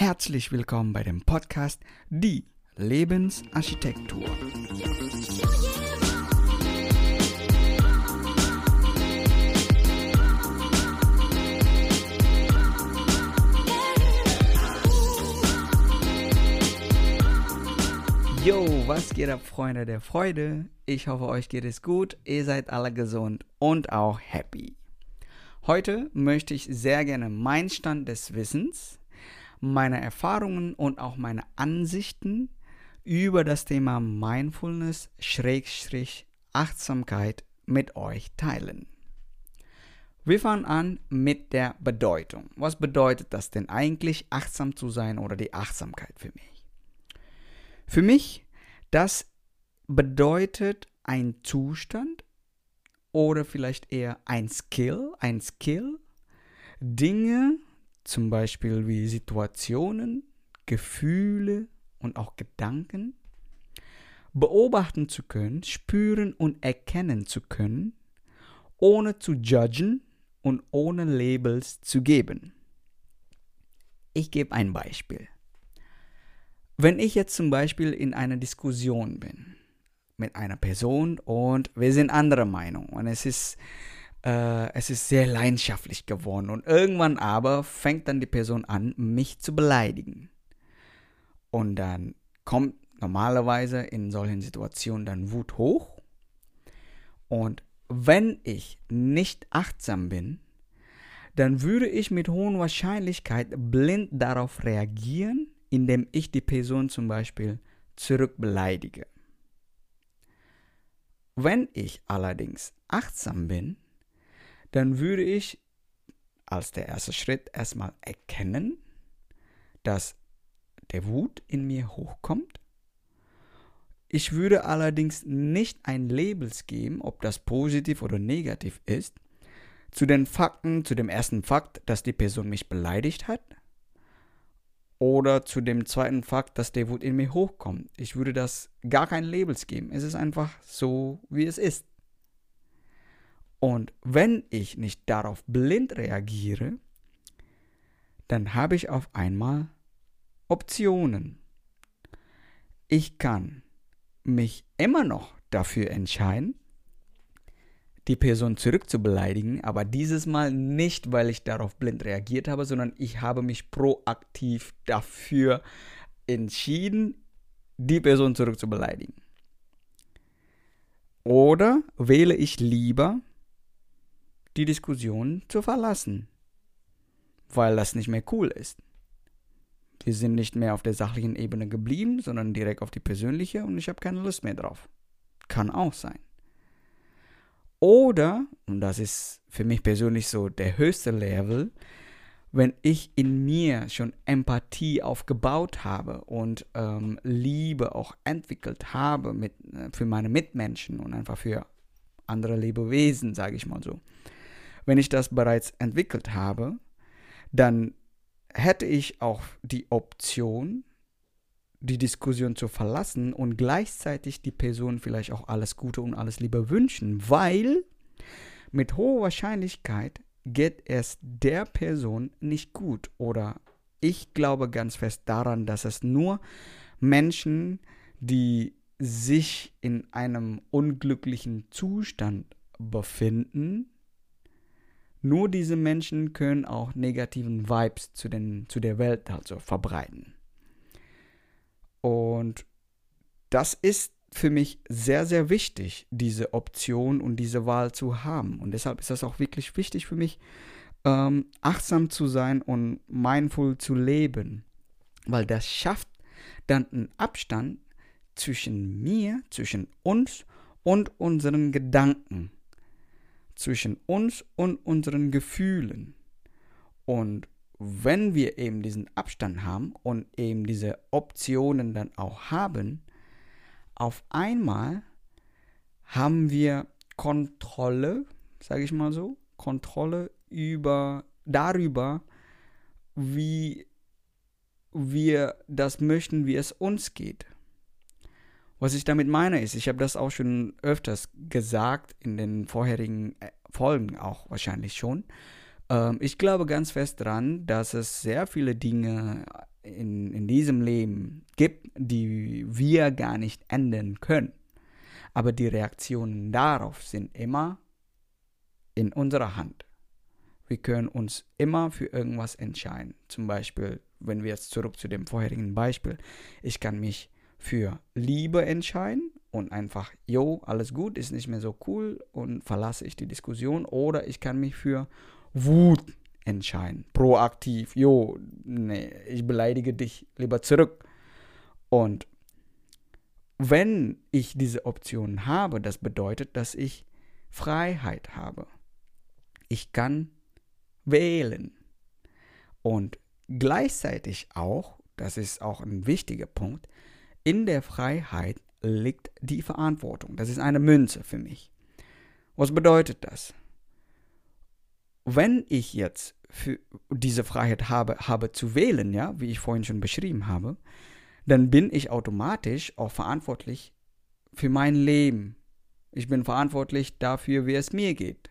Herzlich willkommen bei dem Podcast Die Lebensarchitektur. Yo, was geht ab, Freunde der Freude? Ich hoffe, euch geht es gut, ihr seid alle gesund und auch happy. Heute möchte ich sehr gerne meinen Stand des Wissens, meine Erfahrungen und auch meine Ansichten über das Thema Mindfulness Schrägstrich Achtsamkeit mit euch teilen. Wir fangen an mit der Bedeutung. Was bedeutet das denn eigentlich, achtsam zu sein oder die Achtsamkeit für mich? Für mich, das bedeutet ein Zustand, oder vielleicht eher ein Skill, ein Skill, Dinge, zum Beispiel wie Situationen, Gefühle und auch Gedanken, beobachten zu können, spüren und erkennen zu können, ohne zu judgen und ohne Labels zu geben. Ich gebe ein Beispiel. Wenn ich jetzt zum Beispiel in einer Diskussion bin mit einer Person und wir sind anderer Meinung und es ist äh, es ist sehr leidenschaftlich geworden und irgendwann aber fängt dann die Person an, mich zu beleidigen. Und dann kommt normalerweise in solchen Situationen dann Wut hoch. Und wenn ich nicht achtsam bin, dann würde ich mit hoher Wahrscheinlichkeit blind darauf reagieren, indem ich die Person zum Beispiel zurückbeleidige. Wenn ich allerdings achtsam bin, dann würde ich als der erste Schritt erstmal erkennen, dass der Wut in mir hochkommt. Ich würde allerdings nicht ein Labels geben, ob das positiv oder negativ ist, zu den Fakten, zu dem ersten Fakt, dass die Person mich beleidigt hat, oder zu dem zweiten Fakt, dass der Wut in mir hochkommt. Ich würde das gar kein Labels geben. Es ist einfach so, wie es ist. Und wenn ich nicht darauf blind reagiere, dann habe ich auf einmal Optionen. Ich kann mich immer noch dafür entscheiden, die Person zurückzubeleidigen, aber dieses Mal nicht, weil ich darauf blind reagiert habe, sondern ich habe mich proaktiv dafür entschieden, die Person zurückzubeleidigen. Oder wähle ich lieber, die Diskussion zu verlassen, weil das nicht mehr cool ist. Wir sind nicht mehr auf der sachlichen Ebene geblieben, sondern direkt auf die persönliche und ich habe keine Lust mehr drauf. Kann auch sein. Oder, und das ist für mich persönlich so der höchste Level, wenn ich in mir schon Empathie aufgebaut habe und ähm, Liebe auch entwickelt habe mit, äh, für meine Mitmenschen und einfach für andere Lebewesen, sage ich mal so. Wenn ich das bereits entwickelt habe, dann hätte ich auch die Option, die Diskussion zu verlassen und gleichzeitig die Person vielleicht auch alles Gute und alles Liebe wünschen, weil mit hoher Wahrscheinlichkeit geht es der Person nicht gut. Oder ich glaube ganz fest daran, dass es nur Menschen, die sich in einem unglücklichen Zustand befinden, nur diese Menschen können auch negativen Vibes zu, den, zu der Welt also verbreiten. Und das ist für mich sehr, sehr wichtig, diese Option und diese Wahl zu haben. Und deshalb ist das auch wirklich wichtig für mich, ähm, achtsam zu sein und mindful zu leben. Weil das schafft dann einen Abstand zwischen mir, zwischen uns und unseren Gedanken, zwischen uns und unseren Gefühlen. Und wenn wir eben diesen Abstand haben und eben diese Optionen dann auch haben, auf einmal haben wir Kontrolle, sage ich mal so, Kontrolle über darüber, wie wir das möchten, wie es uns geht. Was ich damit meine ist, ich habe das auch schon öfters gesagt in den vorherigen äh, Folgen auch wahrscheinlich schon, ähm, ich glaube ganz fest daran, dass es sehr viele Dinge in, in diesem Leben gibt, die wir gar nicht ändern können. Aber die Reaktionen darauf sind immer in unserer Hand. Wir können uns immer für irgendwas entscheiden. Zum Beispiel, wenn wir jetzt zurück zu dem vorherigen Beispiel, ich kann mich für Liebe entscheiden und einfach, jo, alles gut, ist nicht mehr so cool und verlasse ich die Diskussion. Oder ich kann mich für Wut entscheiden, proaktiv, jo, nee, ich beleidige dich lieber zurück. Und wenn ich diese Option habe, das bedeutet, dass ich Freiheit habe. Ich kann wählen. Und gleichzeitig auch, das ist auch ein wichtiger Punkt, in der Freiheit liegt die Verantwortung. Das ist eine Münze für mich. Was bedeutet das? Wenn ich jetzt diese Freiheit habe, habe zu wählen, ja, wie ich vorhin schon beschrieben habe, dann bin ich automatisch auch verantwortlich für mein Leben. Ich bin verantwortlich dafür, wie es mir geht.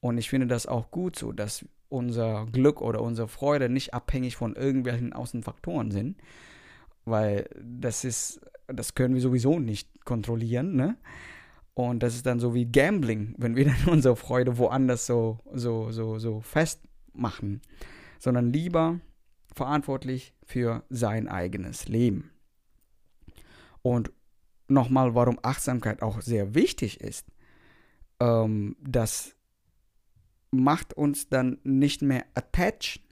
Und ich finde das auch gut so, dass unser Glück oder unsere Freude nicht abhängig von irgendwelchen Außenfaktoren sind, weil das ist, das können wir sowieso nicht kontrollieren, ne? Und das ist dann so wie Gambling, wenn wir dann unsere Freude woanders so, so, so, so festmachen, sondern lieber verantwortlich für sein eigenes Leben. Und nochmal, warum Achtsamkeit auch sehr wichtig ist, ähm, das macht uns dann nicht mehr attached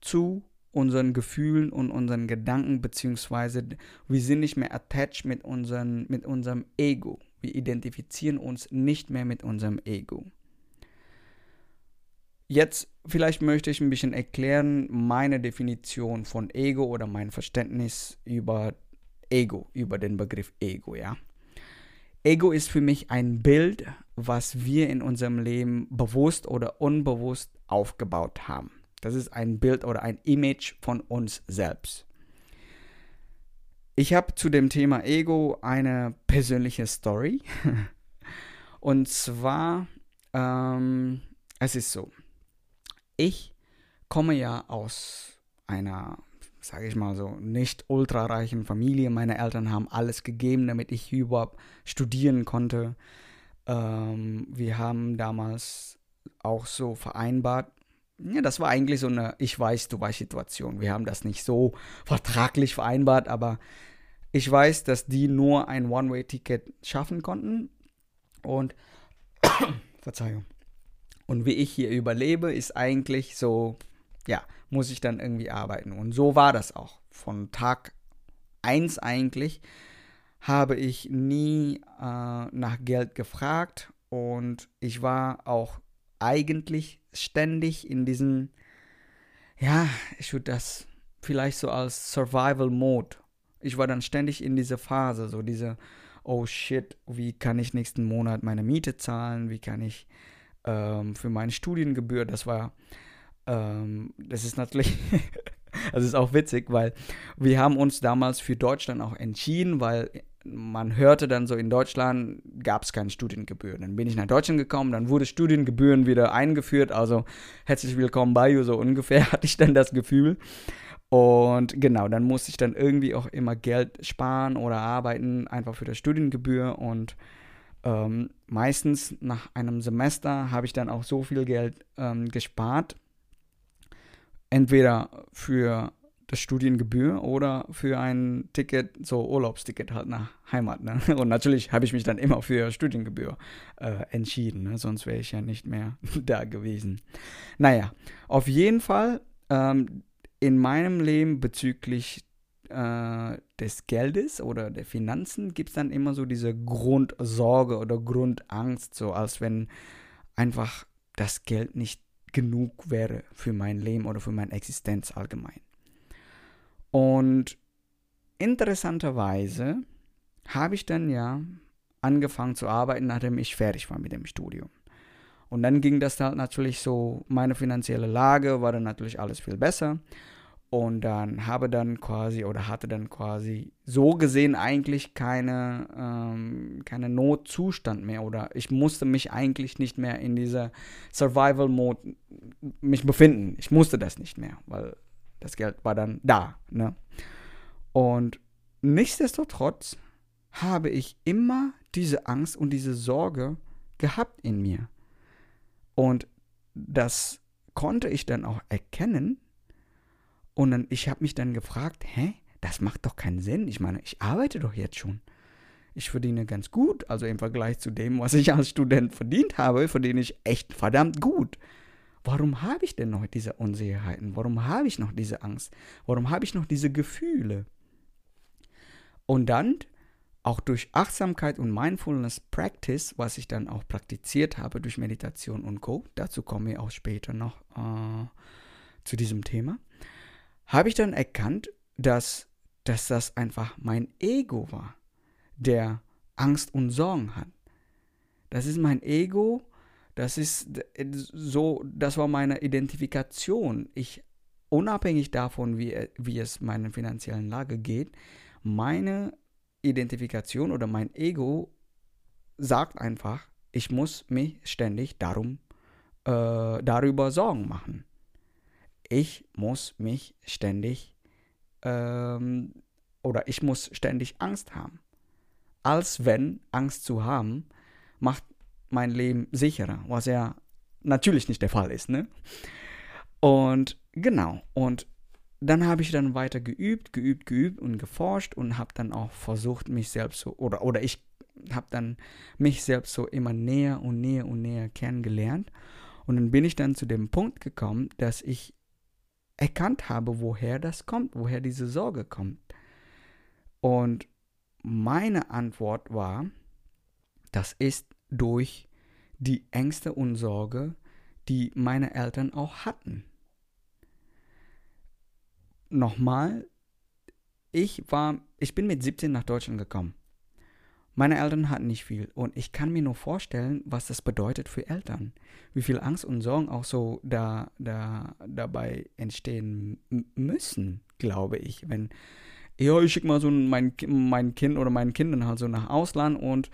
zu unseren Gefühlen und unseren Gedanken, beziehungsweise wir sind nicht mehr attached mit, unseren, mit unserem Ego. Wir identifizieren uns nicht mehr mit unserem Ego. Jetzt vielleicht möchte ich ein bisschen erklären meine Definition von Ego oder mein Verständnis über Ego, über den Begriff Ego, ja. Ego ist für mich ein Bild, was wir in unserem Leben bewusst oder unbewusst aufgebaut haben. Das ist ein Bild oder ein Image von uns selbst. Ich habe zu dem Thema Ego eine persönliche Story. Und zwar, ähm, es ist so, ich komme ja aus einer, sage ich mal so, nicht ultrareichen Familie. Meine Eltern haben alles gegeben, damit ich überhaupt studieren konnte. Ähm, wir haben damals auch so vereinbart, ja, das war eigentlich so eine Ich weiß, du weißt Situation. Wir haben das nicht so vertraglich vereinbart, aber ich weiß, dass die nur ein One-Way-Ticket schaffen konnten. Und, Verzeihung. Und wie ich hier überlebe, ist eigentlich so, ja, muss ich dann irgendwie arbeiten. Und so war das auch. Von Tag 1 eigentlich habe ich nie äh, nach Geld gefragt und ich war auch eigentlich ständig in diesem, ja, ich würde das vielleicht so als Survival Mode. Ich war dann ständig in dieser Phase, so diese, oh shit, wie kann ich nächsten Monat meine Miete zahlen, wie kann ich ähm, für meine Studiengebühr, das war, ähm, das ist natürlich, das ist auch witzig, weil wir haben uns damals für Deutschland auch entschieden, weil man hörte dann so, in Deutschland gab es keine Studiengebühren. Dann bin ich nach Deutschland gekommen, dann wurde Studiengebühren wieder eingeführt, also herzlich willkommen bei you, so ungefähr hatte ich dann das Gefühl. Und genau, dann musste ich dann irgendwie auch immer Geld sparen oder arbeiten, einfach für die Studiengebühr. Und ähm, meistens nach einem Semester habe ich dann auch so viel Geld ähm, gespart. Entweder für das Studiengebühr oder für ein Ticket, so Urlaubsticket halt nach Heimat. Ne? Und natürlich habe ich mich dann immer für Studiengebühr äh, entschieden, ne? sonst wäre ich ja nicht mehr da gewesen. Naja, auf jeden Fall ähm, in meinem Leben bezüglich äh, des Geldes oder der Finanzen gibt es dann immer so diese Grundsorge oder Grundangst, so als wenn einfach das Geld nicht genug wäre für mein Leben oder für meine Existenz allgemein. Und interessanterweise habe ich dann ja angefangen zu arbeiten, nachdem ich fertig war mit dem Studium. Und dann ging das halt natürlich so, meine finanzielle Lage war dann natürlich alles viel besser und dann habe dann quasi oder hatte dann quasi so gesehen eigentlich keine, ähm, keine Notzustand mehr oder ich musste mich eigentlich nicht mehr in dieser Survival Mode mich befinden. Ich musste das nicht mehr, weil Das Geld war dann da. Ne? Und nichtsdestotrotz habe ich immer diese Angst und diese Sorge gehabt in mir. Und das konnte ich dann auch erkennen. Und dann, ich habe mich dann gefragt, hä, das macht doch keinen Sinn. Ich meine, ich arbeite doch jetzt schon. Ich verdiene ganz gut, also im Vergleich zu dem, was ich als Student verdient habe, verdiene ich echt verdammt gut. Warum habe ich denn noch diese Unsicherheiten? Warum habe ich noch diese Angst? Warum habe ich noch diese Gefühle? Und dann auch durch Achtsamkeit und Mindfulness Practice, was ich dann auch praktiziert habe durch Meditation und Co., dazu komme ich auch später noch äh, zu diesem Thema, habe ich dann erkannt, dass, dass das einfach mein Ego war, der Angst und Sorgen hat. Das ist mein Ego, das ist so, das war meine Identifikation. Ich, unabhängig davon, wie, wie es meiner finanziellen Lage geht, meine Identifikation oder mein Ego sagt einfach, ich muss mich ständig darum, äh, darüber Sorgen machen. Ich muss mich ständig ähm, oder ich muss ständig Angst haben. Als wenn Angst zu haben, macht mein Leben sicherer, was ja natürlich nicht der Fall ist. Ne? Und genau, und dann habe ich dann weiter geübt, geübt, geübt und geforscht und habe dann auch versucht, mich selbst so, oder, oder ich habe dann mich selbst so immer näher und näher und näher kennengelernt. Und dann bin ich dann zu dem Punkt gekommen, dass ich erkannt habe, woher das kommt, woher diese Sorge kommt. Und meine Antwort war, das ist durch die Ängste und Sorge, die meine Eltern auch hatten nochmal, ich war, ich bin mit 17 nach Deutschland gekommen. Meine Eltern hatten nicht viel und ich kann mir nur vorstellen, was das bedeutet für Eltern. Wie viel Angst und Sorgen auch so da, da dabei entstehen müssen, glaube ich. Wenn, ja, ich schicke mal so mein, mein Kind oder meinen Kindern halt so nach Ausland und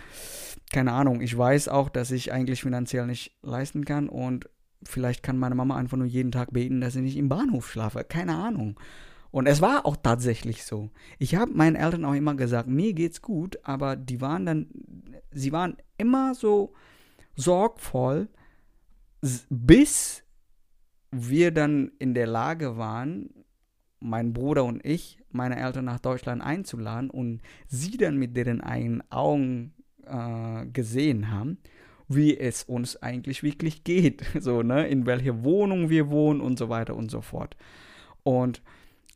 keine Ahnung, ich weiß auch, dass ich eigentlich finanziell nicht leisten kann und vielleicht kann meine Mama einfach nur jeden Tag beten, dass ich nicht im Bahnhof schlafe. Keine Ahnung. Und es war auch tatsächlich so. Ich habe meinen Eltern auch immer gesagt, mir geht's gut, aber die waren dann, sie waren immer so sorgvoll, bis wir dann in der Lage waren, mein Bruder und ich, meine Eltern nach Deutschland einzuladen und sie dann mit deren eigenen Augen äh, gesehen haben, wie es uns eigentlich wirklich geht, so, ne, in welcher Wohnung wir wohnen und so weiter und so fort. Und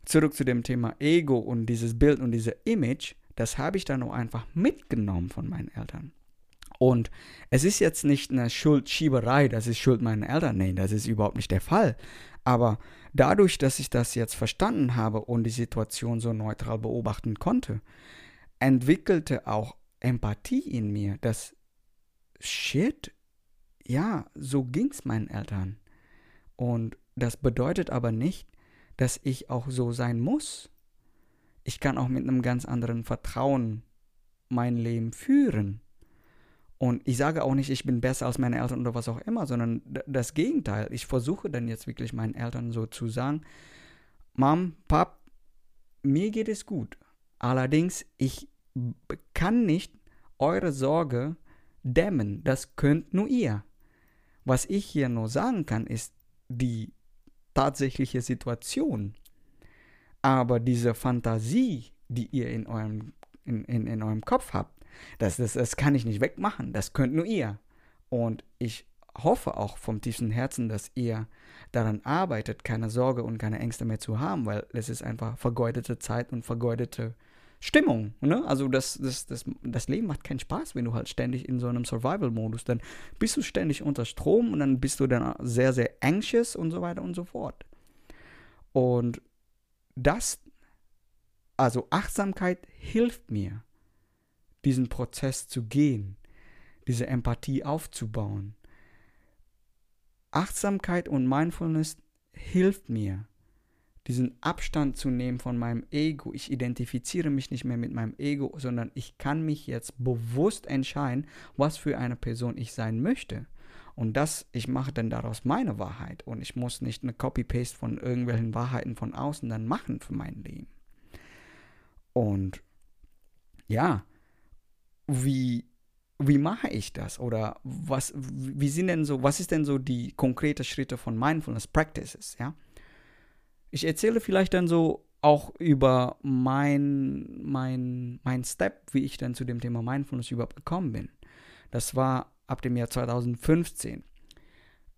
zurück zu dem Thema Ego und dieses Bild und dieses Image, das habe ich dann auch einfach mitgenommen von meinen Eltern. Und es ist jetzt nicht eine Schuldschieberei, das ist Schuld meiner Eltern. Nein, das ist überhaupt nicht der Fall. Aber dadurch, dass ich das jetzt verstanden habe und die Situation so neutral beobachten konnte, entwickelte auch Empathie in mir, dass shit, ja, so ging es meinen Eltern. Und das bedeutet aber nicht, dass ich auch so sein muss. Ich kann auch mit einem ganz anderen Vertrauen mein Leben führen. Und ich sage auch nicht, ich bin besser als meine Eltern oder was auch immer, sondern das Gegenteil. Ich versuche dann jetzt wirklich meinen Eltern so zu sagen, Mom, Pap, mir geht es gut. Allerdings, ich kann nicht eure Sorge dämmen. Das könnt nur ihr. Was ich hier nur sagen kann, ist, die tatsächliche Situation. Aber diese Fantasie, die ihr in eurem, in, in, in eurem Kopf habt, das, das, das kann ich nicht wegmachen. Das könnt nur ihr. Und ich hoffe auch vom tiefsten Herzen, dass ihr daran arbeitet, keine Sorge und keine Ängste mehr zu haben, weil es ist einfach vergeudete Zeit und vergeudete Stimmung. Ne? Also das, das, das, das Leben macht keinen Spaß, wenn du halt ständig in so einem Survival-Modus, dann bist du ständig unter Strom und dann bist du dann sehr, sehr anxious und so weiter und so fort. Und das, also Achtsamkeit hilft mir, diesen Prozess zu gehen, diese Empathie aufzubauen. Achtsamkeit und Mindfulness hilft mir, diesen Abstand zu nehmen von meinem Ego. Ich identifiziere mich nicht mehr mit meinem Ego, sondern ich kann mich jetzt bewusst entscheiden, was für eine Person ich sein möchte. Und das, ich mache dann daraus meine Wahrheit und ich muss nicht eine Copy-Paste von irgendwelchen Wahrheiten von außen dann machen für mein Leben. Und ja, wie, wie mache ich das? Oder was, wie sind denn so, was ist denn so die konkrete Schritte von Mindfulness Practices, ja? Ich erzähle vielleicht dann so auch über mein, mein, mein Step, wie ich dann zu dem Thema Mindfulness überhaupt gekommen bin. Das war ab dem Jahr 2015.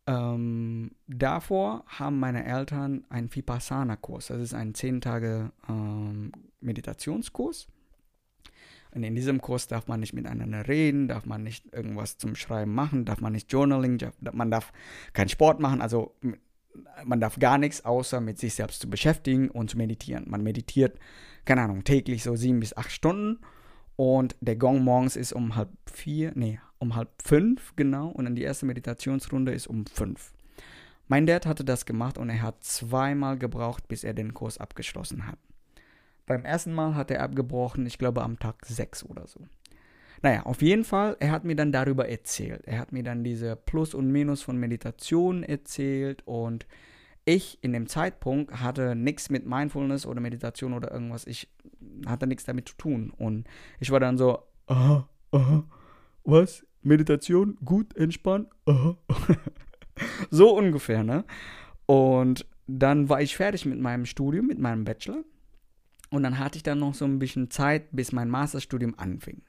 Ähm, davor haben meine Eltern einen Vipassana-Kurs. Das ist ein 10 Tage ähm, Meditationskurs. Und in diesem Kurs darf man nicht miteinander reden, darf man nicht irgendwas zum Schreiben machen, darf man nicht Journaling, man darf keinen Sport machen, also man darf gar nichts, außer mit sich selbst zu beschäftigen und zu meditieren. Man meditiert, keine Ahnung, täglich so sieben bis acht Stunden und der Gong morgens ist um halb vier, nee, um halb fünf, genau. Und dann die erste Meditationsrunde ist um fünf. Mein Dad hatte das gemacht und er hat zweimal gebraucht, bis er den Kurs abgeschlossen hat. Beim ersten Mal hat er abgebrochen, ich glaube am Tag sechs oder so. Naja, auf jeden Fall, er hat mir dann darüber erzählt. Er hat mir dann diese Plus und Minus von Meditation erzählt und ich in dem Zeitpunkt hatte nichts mit Mindfulness oder Meditation oder irgendwas. Ich hatte nichts damit zu tun. Und ich war dann so, aha, aha, was? Meditation? Gut, entspannt? Aha. so ungefähr, ne? Und dann war ich fertig mit meinem Studium, mit meinem Bachelor. Und dann hatte ich dann noch so ein bisschen Zeit, bis mein Masterstudium anfing.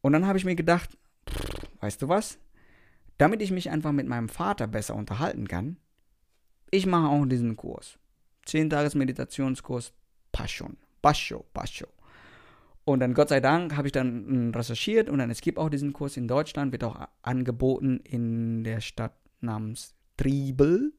Und dann habe ich mir gedacht, weißt du was? Damit ich mich einfach mit meinem Vater besser unterhalten kann, ich mache auch diesen Kurs. 10 Tages Meditationskurs, passt schon. Pascho, Pascho. Und dann, Gott sei Dank, habe ich dann recherchiert und dann, es gibt auch diesen Kurs in Deutschland, wird auch angeboten in der Stadt namens Triebel.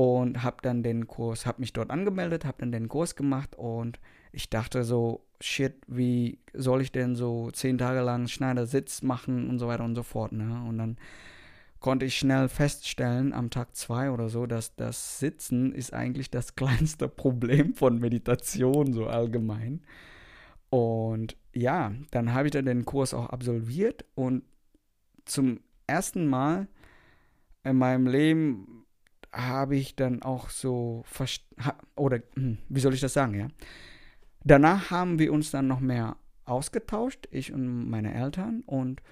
Und habe dann den Kurs, habe mich dort angemeldet, habe dann den Kurs gemacht und ich dachte so, shit, wie soll ich denn so zehn Tage lang Schneidersitz machen und so weiter und so fort. Ne? Und dann konnte ich schnell feststellen, am Tag zwei oder so, dass das Sitzen ist eigentlich das kleinste Problem von Meditation, so allgemein. Und ja, dann habe ich dann den Kurs auch absolviert und zum ersten Mal in meinem Leben habe ich dann auch so, oder hm, wie soll ich das sagen, ja? Danach haben wir uns dann noch mehr ausgetauscht, ich und meine Eltern, und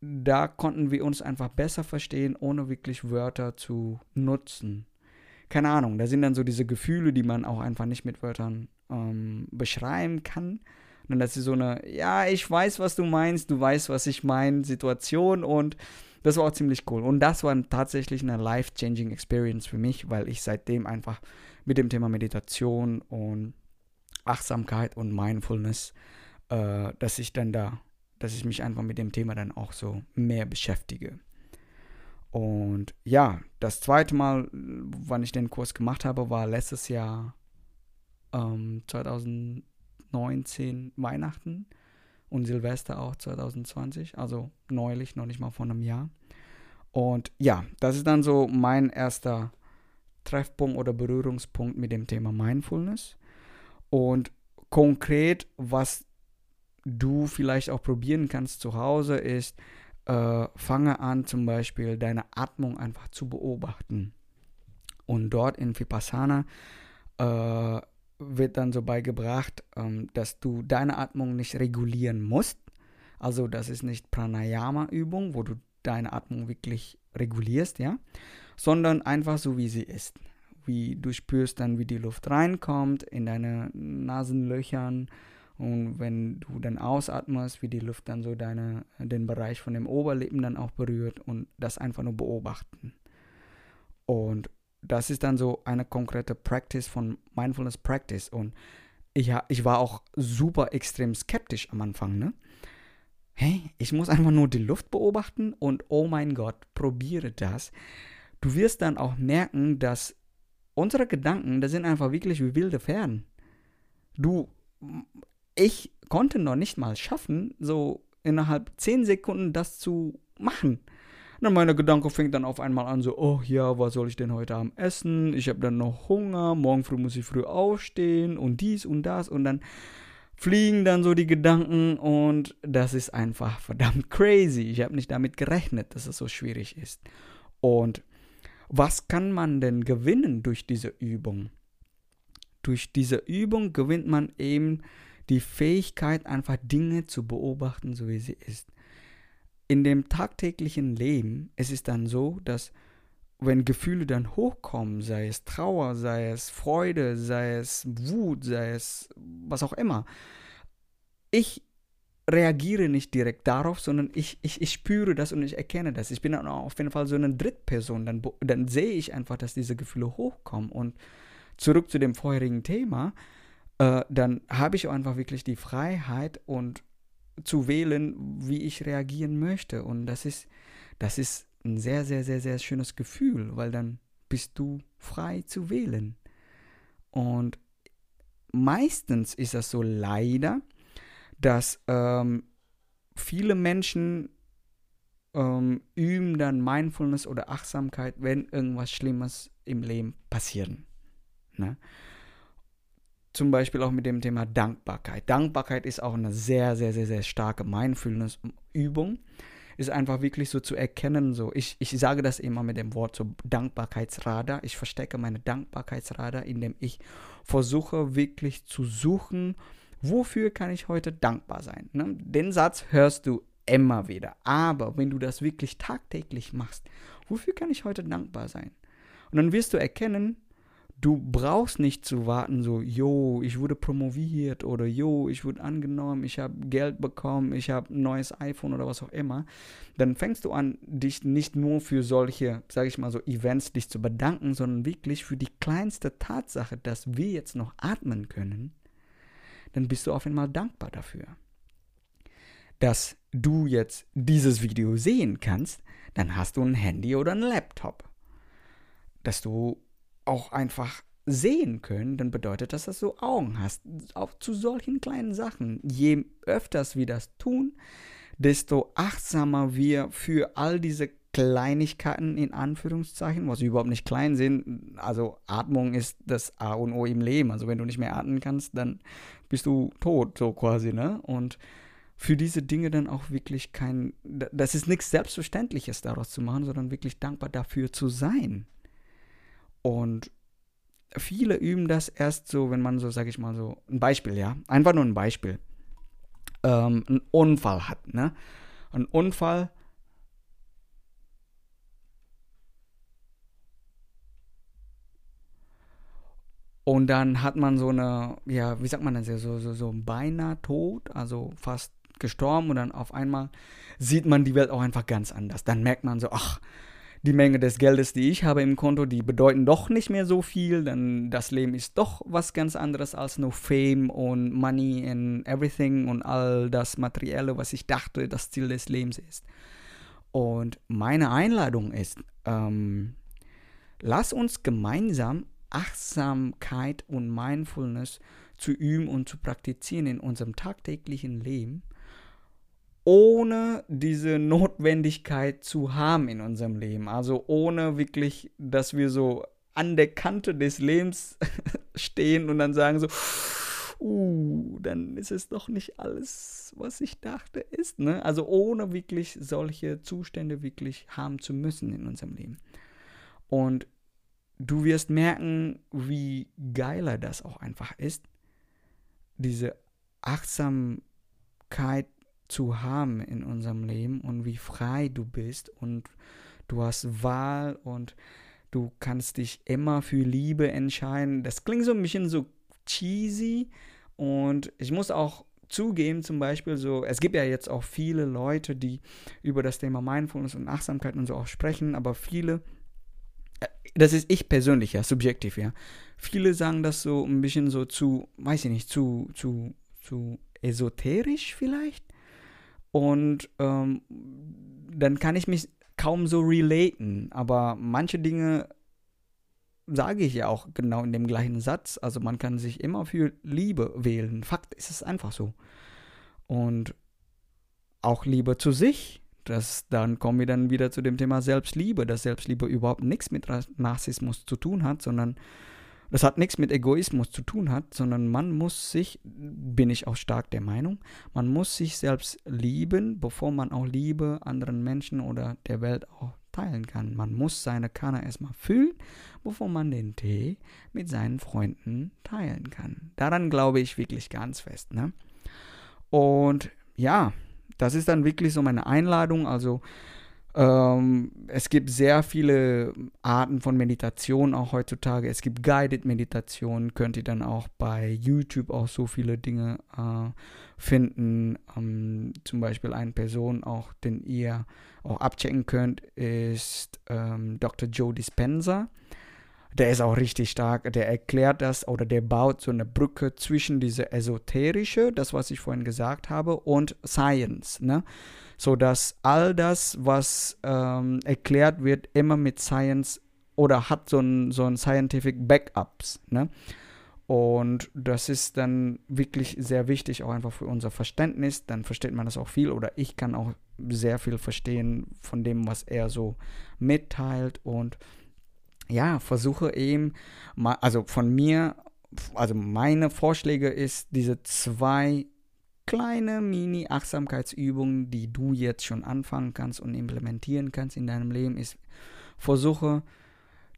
da konnten wir uns einfach besser verstehen, ohne wirklich Wörter zu nutzen. Keine Ahnung, da sind dann so diese Gefühle, die man auch einfach nicht mit Wörtern ähm, beschreiben kann. Und das ist so eine, ja, ich weiß, was du meinst, du weißt, was ich meine, Situation und das war auch ziemlich cool. Und das war tatsächlich eine life-changing Experience für mich, weil ich seitdem einfach mit dem Thema Meditation und Achtsamkeit und Mindfulness, äh, dass ich dann da dass ich mich einfach mit dem Thema dann auch so mehr beschäftige. Und ja, das zweite Mal, wann ich den Kurs gemacht habe, war letztes Jahr ähm, 2019 Weihnachten und Silvester auch 2020, also neulich, noch nicht mal vor einem Jahr. Und ja, das ist dann so mein erster Treffpunkt oder Berührungspunkt mit dem Thema Mindfulness. Und konkret, was du vielleicht auch probieren kannst zu Hause, ist, äh, fange an zum Beispiel deine Atmung einfach zu beobachten. Und dort in Vipassana äh, wird dann so beigebracht, ähm, dass du deine Atmung nicht regulieren musst. Also das ist nicht Pranayama-Übung, wo du deine Atmung wirklich regulierst, ja, sondern einfach so wie sie ist. Wie du spürst dann, wie die Luft reinkommt in deine Nasenlöchern, und wenn du dann ausatmest, wie die Luft dann so deine, den Bereich von dem Oberlippen dann auch berührt und das einfach nur beobachten. Und das ist dann so eine konkrete Practice von Mindfulness Practice. Und ich, ich war auch super extrem skeptisch am Anfang, ne? Hey, ich muss einfach nur die Luft beobachten und oh mein Gott, probiere das. Du wirst dann auch merken, dass unsere Gedanken, das sind einfach wirklich wie wilde Pferden. Du ich konnte noch nicht mal schaffen, so innerhalb 10 Sekunden das zu machen. Dann meine Gedanke fängt dann auf einmal an, so, oh ja, was soll ich denn heute Abend essen? Ich habe dann noch Hunger, morgen früh muss ich früh aufstehen und dies und das. Und dann fliegen dann so die Gedanken und das ist einfach verdammt crazy. Ich habe nicht damit gerechnet, dass es so schwierig ist. Und was kann man denn gewinnen durch diese Übung? Durch diese Übung gewinnt man eben die Fähigkeit, einfach Dinge zu beobachten, so wie sie ist. In dem tagtäglichen Leben es ist dann so, dass wenn Gefühle dann hochkommen, sei es Trauer, sei es Freude, sei es Wut, sei es was auch immer, ich reagiere nicht direkt darauf, sondern ich, ich, ich spüre das und ich erkenne das. Ich bin dann auf jeden Fall so eine Drittperson. Dann, dann sehe ich einfach, dass diese Gefühle hochkommen. Und zurück zu dem vorherigen Thema, äh, dann habe ich einfach wirklich die Freiheit und zu wählen, wie ich reagieren möchte. Und das ist, das ist ein sehr, sehr, sehr, sehr schönes Gefühl, weil dann bist du frei zu wählen. Und meistens ist das so leider, dass ähm, viele Menschen ähm, üben dann Mindfulness oder Achtsamkeit, wenn irgendwas Schlimmes im Leben passieren. Ne? Zum Beispiel auch mit dem Thema Dankbarkeit. Dankbarkeit ist auch eine sehr, sehr, sehr, sehr starke Mindfulness-Übung. Ist einfach wirklich so zu erkennen, so ich, ich sage das immer mit dem Wort so Dankbarkeitsradar. Ich verstecke meine Dankbarkeitsradar, indem ich versuche wirklich zu suchen, wofür kann ich heute dankbar sein. Ne? Den Satz hörst du immer wieder. Aber wenn du das wirklich tagtäglich machst, wofür kann ich heute dankbar sein? Und dann wirst du erkennen, du brauchst nicht zu warten, so, jo, ich wurde promoviert oder jo, ich wurde angenommen, ich habe Geld bekommen, ich habe ein neues iPhone oder was auch immer. Dann fängst du an, dich nicht nur für solche, sage ich mal so, Events dich zu bedanken, sondern wirklich für die kleinste Tatsache, dass wir jetzt noch atmen können, dann bist du auf einmal dankbar dafür. Dass du jetzt dieses Video sehen kannst, dann hast du ein Handy oder ein Laptop. Dass du auch einfach sehen können, dann bedeutet das, dass du Augen hast. Auch zu solchen kleinen Sachen. Je öfters wir das tun, desto achtsamer wir für all diese Kleinigkeiten in Anführungszeichen, was überhaupt nicht klein sind. Also Atmung ist das A und O im Leben. Also wenn du nicht mehr atmen kannst, dann bist du tot, so quasi, ne? Und für diese Dinge dann auch wirklich kein, das ist nichts Selbstverständliches daraus zu machen, sondern wirklich dankbar dafür zu sein. Und viele üben das erst so, wenn man so, sag ich mal so, ein Beispiel, ja, einfach nur ein Beispiel, ähm, einen Unfall hat, ne? Ein Unfall, Und dann hat man so eine, ja, wie sagt man das so, so, so beinahe tot, also fast gestorben und dann auf einmal sieht man die Welt auch einfach ganz anders. Dann merkt man so, ach, die Menge des Geldes, die ich habe im Konto, die bedeuten doch nicht mehr so viel, denn das Leben ist doch was ganz anderes als nur Fame und Money and everything und all das Materielle, was ich dachte, das Ziel des Lebens ist. Und meine Einladung ist, ähm, lass uns gemeinsam Achtsamkeit und Mindfulness zu üben und zu praktizieren in unserem tagtäglichen Leben, ohne diese Notwendigkeit zu haben in unserem Leben. Also ohne wirklich, dass wir so an der Kante des Lebens stehen und dann sagen so, uh, dann ist es doch nicht alles, was ich dachte, ist. Ne? Also ohne wirklich solche Zustände wirklich haben zu müssen in unserem Leben. Und du wirst merken, wie geiler das auch einfach ist, diese Achtsamkeit zu haben in unserem Leben und wie frei du bist und du hast Wahl und du kannst dich immer für Liebe entscheiden. Das klingt so ein bisschen so cheesy und ich muss auch zugeben, zum Beispiel so, es gibt ja jetzt auch viele Leute, die über das Thema Mindfulness und Achtsamkeit und so auch sprechen, aber viele das ist ich persönlich, ja, subjektiv, ja. Viele sagen das so ein bisschen so zu, weiß ich nicht, zu, zu, zu esoterisch vielleicht. Und ähm, dann kann ich mich kaum so relaten. Aber manche Dinge sage ich ja auch genau in dem gleichen Satz. Also man kann sich immer für Liebe wählen. Fakt ist es einfach so. Und auch Liebe zu sich das, dann kommen wir dann wieder zu dem Thema Selbstliebe, dass Selbstliebe überhaupt nichts mit Narzissmus zu tun hat, sondern das hat nichts mit Egoismus zu tun hat, sondern man muss sich, bin ich auch stark der Meinung, man muss sich selbst lieben, bevor man auch Liebe anderen Menschen oder der Welt auch teilen kann. Man muss seine Kanne erstmal füllen, bevor man den Tee mit seinen Freunden teilen kann. Daran glaube ich wirklich ganz fest. Ne? Und ja, das ist dann wirklich so meine Einladung. Also ähm, es gibt sehr viele Arten von Meditation auch heutzutage. Es gibt Guided Meditation, könnt ihr dann auch bei YouTube auch so viele Dinge äh, finden. Ähm, zum Beispiel eine Person auch, den ihr auch abchecken könnt, ist ähm, Dr. Joe Dispenza. Der ist auch richtig stark. Der erklärt das oder der baut so eine Brücke zwischen diese esoterische, das was ich vorhin gesagt habe, und Science. Ne? So dass all das, was ähm, erklärt wird, immer mit Science oder hat so ein, so ein Scientific Backups. Ne? Und das ist dann wirklich sehr wichtig, auch einfach für unser Verständnis. Dann versteht man das auch viel oder ich kann auch sehr viel verstehen von dem, was er so mitteilt. Und ja, versuche eben, also von mir, also meine Vorschläge ist, diese zwei kleine Mini-Achtsamkeitsübungen, die du jetzt schon anfangen kannst und implementieren kannst in deinem Leben, ist, versuche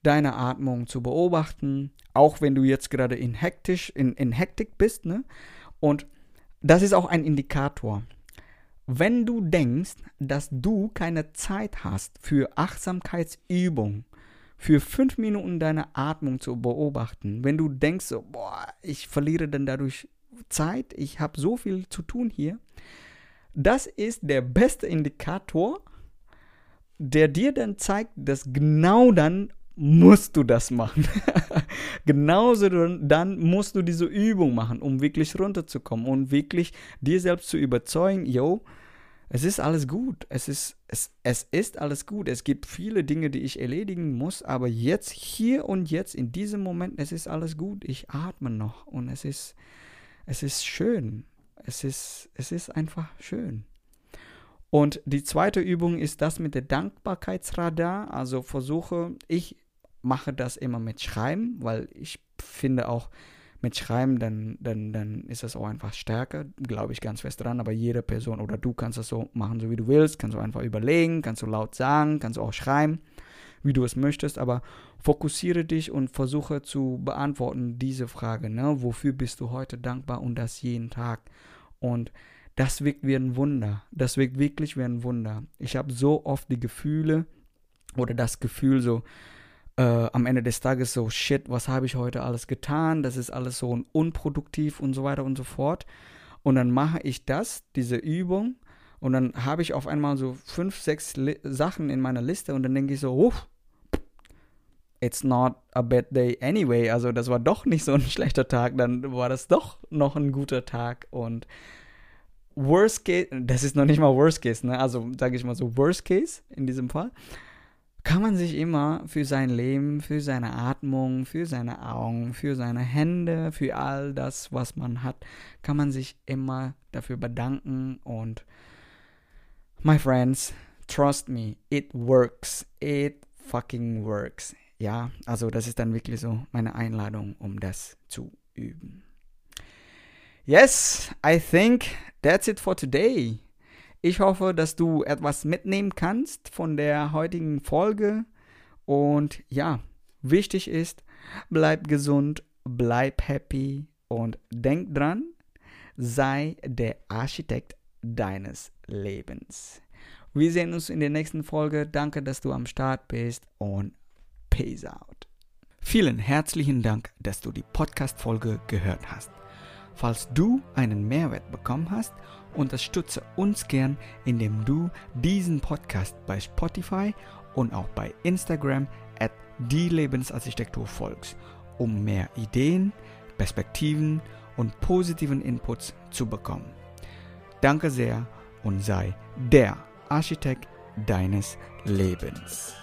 deine Atmung zu beobachten, auch wenn du jetzt gerade in, hektisch, in, in Hektik bist. Ne? Und das ist auch ein Indikator. Wenn du denkst, dass du keine Zeit hast für Achtsamkeitsübungen, für fünf Minuten deine Atmung zu beobachten, wenn du denkst, boah, ich verliere dann dadurch Zeit, ich habe so viel zu tun hier. Das ist der beste Indikator, der dir dann zeigt, dass genau dann musst du das machen. Genauso dann musst du diese Übung machen, um wirklich runterzukommen und wirklich dir selbst zu überzeugen, yo, es ist alles gut. Es ist, es, es ist alles gut. Es gibt viele Dinge, die ich erledigen muss, aber jetzt, hier und jetzt, in diesem Moment, es ist alles gut. Ich atme noch und es ist, es ist schön. Es ist, es ist einfach schön. Und die zweite Übung ist das mit der Dankbarkeitsradar. Also versuche, ich mache das immer mit Schreiben, weil ich finde auch mit Schreiben, dann, dann, dann ist das auch einfach stärker, glaube ich ganz fest dran. Aber jede Person oder du kannst das so machen, so wie du willst. Kannst du einfach überlegen, kannst du laut sagen, kannst du auch schreiben wie du es möchtest, aber fokussiere dich und versuche zu beantworten diese Frage, ne? Wofür bist du heute dankbar und das jeden Tag? Und das wirkt wie ein Wunder. Das wirkt wirklich wie ein Wunder. Ich habe so oft die Gefühle oder das Gefühl so, äh, am Ende des Tages so, shit, was habe ich heute alles getan? Das ist alles so unproduktiv und so weiter und so fort. Und dann mache ich das, diese Übung, und dann habe ich auf einmal so fünf, sechs Li Sachen in meiner Liste und dann denke ich so, uff, it's not a bad day anyway. Also das war doch nicht so ein schlechter Tag, dann war das doch noch ein guter Tag und Worst Case, das ist noch nicht mal Worst Case, ne? Also sage ich mal so Worst Case in diesem Fall, kann man sich immer für sein Leben, für seine Atmung, für seine Augen, für seine Hände, für all das, was man hat, kann man sich immer dafür bedanken und my friends, trust me, it works. It fucking works. Ja, also das ist dann wirklich so meine Einladung, um das zu üben. Yes, I think that's it for today. Ich hoffe, dass du etwas mitnehmen kannst von der heutigen Folge. Und ja, wichtig ist, bleib gesund, bleib happy und denk dran, sei der Architekt deines Lebens. Wir sehen uns in der nächsten Folge. Danke, dass du am Start bist und Peace out. Vielen herzlichen Dank, dass du die Podcast-Folge gehört hast. Falls du einen Mehrwert bekommen hast, unterstütze uns gern, indem du diesen Podcast bei Spotify und auch bei Instagram at die Lebensarchitektur folgst, um mehr Ideen, Perspektiven und positiven Inputs zu bekommen. Danke sehr und sei der Architekt deines Lebens.